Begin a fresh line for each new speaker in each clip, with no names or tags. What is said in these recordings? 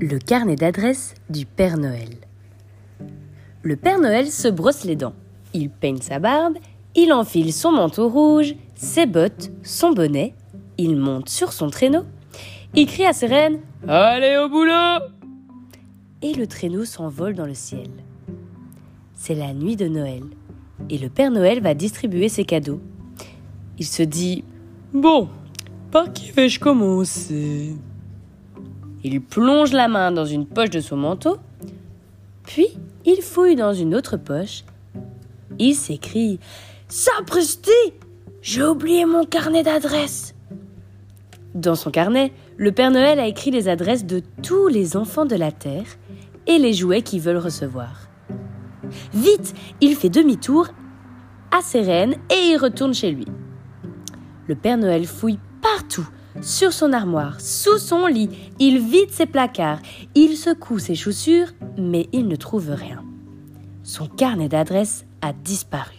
Le carnet d'adresse du Père Noël. Le Père Noël se brosse les dents. Il peigne sa barbe, il enfile son manteau rouge, ses bottes, son bonnet, il monte sur son traîneau, il crie à ses reines Allez au boulot Et le traîneau s'envole dans le ciel. C'est la nuit de Noël, et le Père Noël va distribuer ses cadeaux. Il se dit Bon, par qui vais-je commencer il plonge la main dans une poche de son manteau, puis il fouille dans une autre poche. Il s'écrie Sapristi J'ai oublié mon carnet d'adresses Dans son carnet, le Père Noël a écrit les adresses de tous les enfants de la Terre et les jouets qu'ils veulent recevoir. Vite, il fait demi-tour à ses reines et il retourne chez lui. Le Père Noël fouille partout sur son armoire, sous son lit, il vide ses placards, il secoue ses chaussures, mais il ne trouve rien. Son carnet d'adresses a disparu.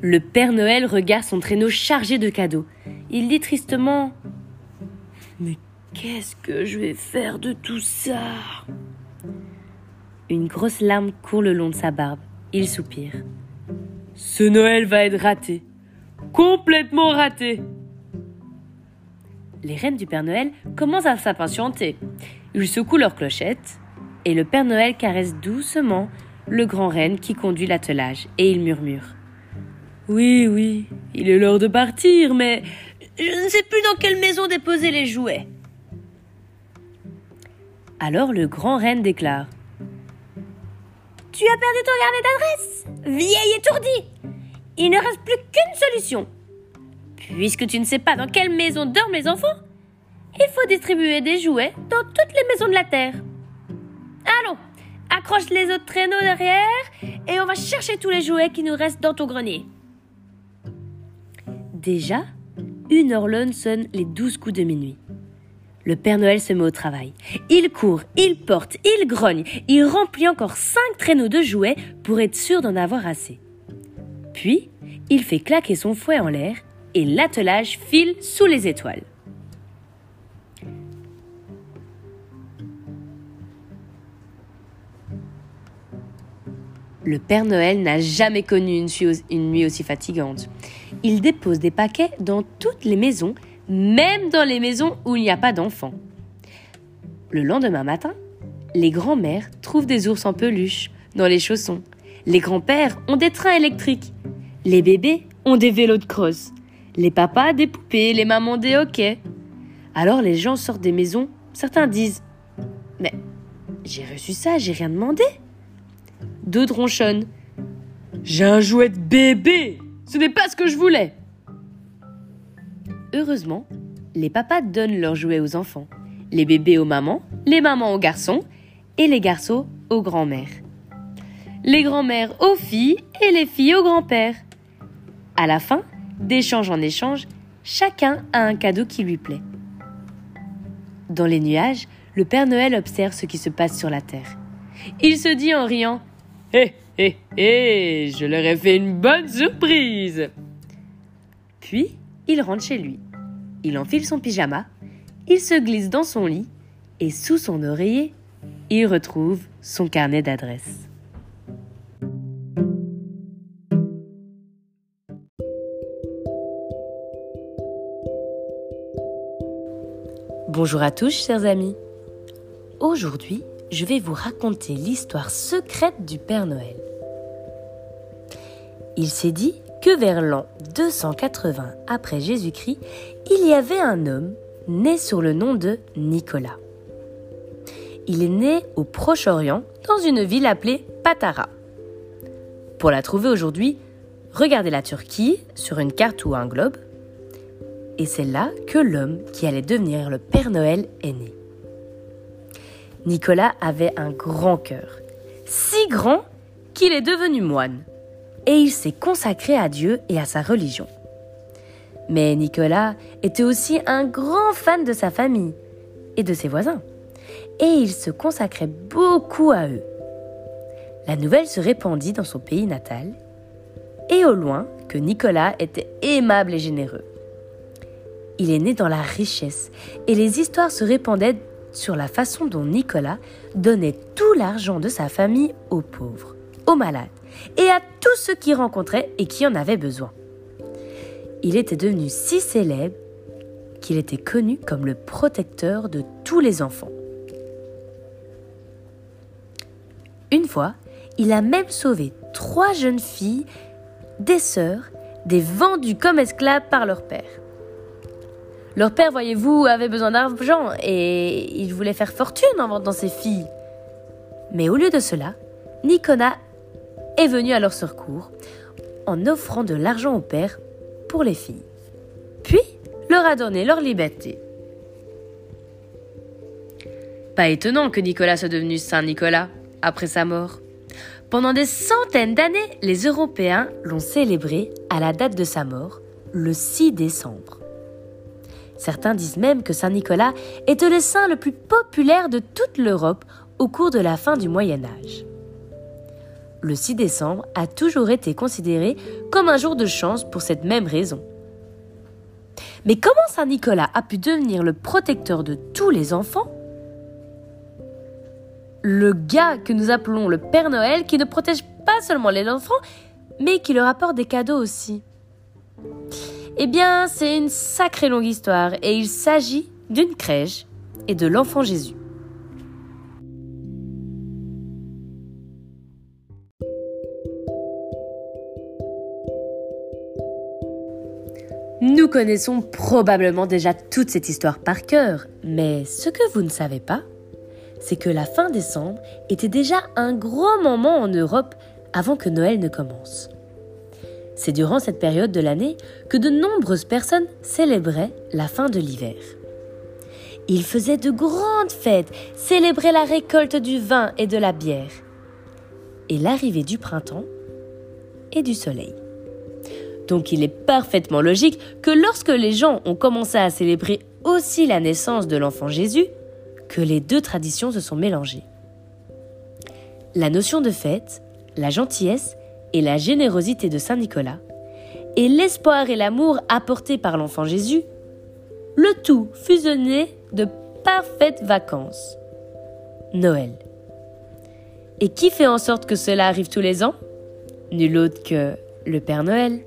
Le Père Noël regarde son traîneau chargé de cadeaux. Il dit tristement Mais qu'est-ce que je vais faire de tout ça? Une grosse larme court le long de sa barbe. Il soupire. Ce Noël va être raté. Complètement raté. Les reines du Père Noël commencent à s'impatienter. Ils secouent leurs clochettes et le Père Noël caresse doucement le grand reine qui conduit l'attelage et il murmure. Oui, oui, il est l'heure de partir, mais je ne sais plus dans quelle maison déposer les jouets. Alors le grand reine déclare
tu as perdu ton carnet d'adresse Vieille étourdie Il ne reste plus qu'une solution. Puisque tu ne sais pas dans quelle maison dorment les enfants, il faut distribuer des jouets dans toutes les maisons de la Terre. Allons, accroche les autres traîneaux derrière et on va chercher tous les jouets qui nous restent dans ton grenier.
Déjà, une horlone sonne les douze coups de minuit. Le Père Noël se met au travail. Il court, il porte, il grogne, il remplit encore cinq traîneaux de jouets pour être sûr d'en avoir assez. Puis, il fait claquer son fouet en l'air et l'attelage file sous les étoiles. Le Père Noël n'a jamais connu une, nuit aussi fatigante. Il dépose des paquets dans toutes les maisons même dans les maisons où il n'y a pas d'enfants. Le lendemain matin, les grands-mères trouvent des ours en peluche dans les chaussons. Les grands-pères ont des trains électriques. Les bébés ont des vélos de crosse. Les papas des poupées, les mamans des hockey. Alors les gens sortent des maisons. Certains disent Mais j'ai reçu ça, j'ai rien demandé. D'autres ronchonnent J'ai un jouet de bébé Ce n'est pas ce que je voulais Heureusement, les papas donnent leurs jouets aux enfants, les bébés aux mamans, les mamans aux garçons et les garçons aux grands-mères. Les grands-mères aux filles et les filles aux grands-pères. À la fin, d'échange en échange, chacun a un cadeau qui lui plaît. Dans les nuages, le Père Noël observe ce qui se passe sur la terre. Il se dit en riant Hé, hé, hé, je leur ai fait une bonne surprise Puis, il rentre chez lui. Il enfile son pyjama, il se glisse dans son lit et sous son oreiller, il retrouve son carnet d'adresses. Bonjour à tous, chers amis. Aujourd'hui, je vais vous raconter l'histoire secrète du Père Noël. Il s'est dit que vers l'an 280 après Jésus-Christ, il y avait un homme né sur le nom de Nicolas. Il est né au Proche-Orient dans une ville appelée Patara. Pour la trouver aujourd'hui, regardez la Turquie sur une carte ou un globe. Et c'est là que l'homme qui allait devenir le Père Noël est né. Nicolas avait un grand cœur, si grand qu'il est devenu moine et il s'est consacré à Dieu et à sa religion. Mais Nicolas était aussi un grand fan de sa famille et de ses voisins, et il se consacrait beaucoup à eux. La nouvelle se répandit dans son pays natal, et au loin que Nicolas était aimable et généreux. Il est né dans la richesse, et les histoires se répandaient sur la façon dont Nicolas donnait tout l'argent de sa famille aux pauvres, aux malades et à tous ceux qui rencontraient et qui en avaient besoin. Il était devenu si célèbre qu'il était connu comme le protecteur de tous les enfants. Une fois, il a même sauvé trois jeunes filles, des sœurs, des vendues comme esclaves par leur père. Leur père, voyez-vous, avait besoin d'argent et il voulait faire fortune en vendant ses filles. Mais au lieu de cela, Nicolas est venu à leur secours en offrant de l'argent au père pour les filles. Puis leur a donné leur liberté. Pas étonnant que Nicolas soit devenu Saint Nicolas après sa mort. Pendant des centaines d'années, les Européens l'ont célébré à la date de sa mort, le 6 décembre. Certains disent même que Saint Nicolas était le saint le plus populaire de toute l'Europe au cours de la fin du Moyen Âge. Le 6 décembre a toujours été considéré comme un jour de chance pour cette même raison. Mais comment Saint Nicolas a pu devenir le protecteur de tous les enfants? Le gars que nous appelons le Père Noël qui ne protège pas seulement les enfants, mais qui leur apporte des cadeaux aussi. Eh bien, c'est une sacrée longue histoire et il s'agit d'une crèche et de l'enfant Jésus. Nous connaissons probablement déjà toute cette histoire par cœur, mais ce que vous ne savez pas, c'est que la fin décembre était déjà un gros moment en Europe avant que Noël ne commence. C'est durant cette période de l'année que de nombreuses personnes célébraient la fin de l'hiver. Ils faisaient de grandes fêtes, célébraient la récolte du vin et de la bière, et l'arrivée du printemps et du soleil. Donc il est parfaitement logique que lorsque les gens ont commencé à célébrer aussi la naissance de l'enfant Jésus, que les deux traditions se sont mélangées. La notion de fête, la gentillesse et la générosité de Saint Nicolas, et l'espoir et l'amour apportés par l'enfant Jésus, le tout fusionné de parfaites vacances. Noël. Et qui fait en sorte que cela arrive tous les ans? Nul autre que le Père Noël.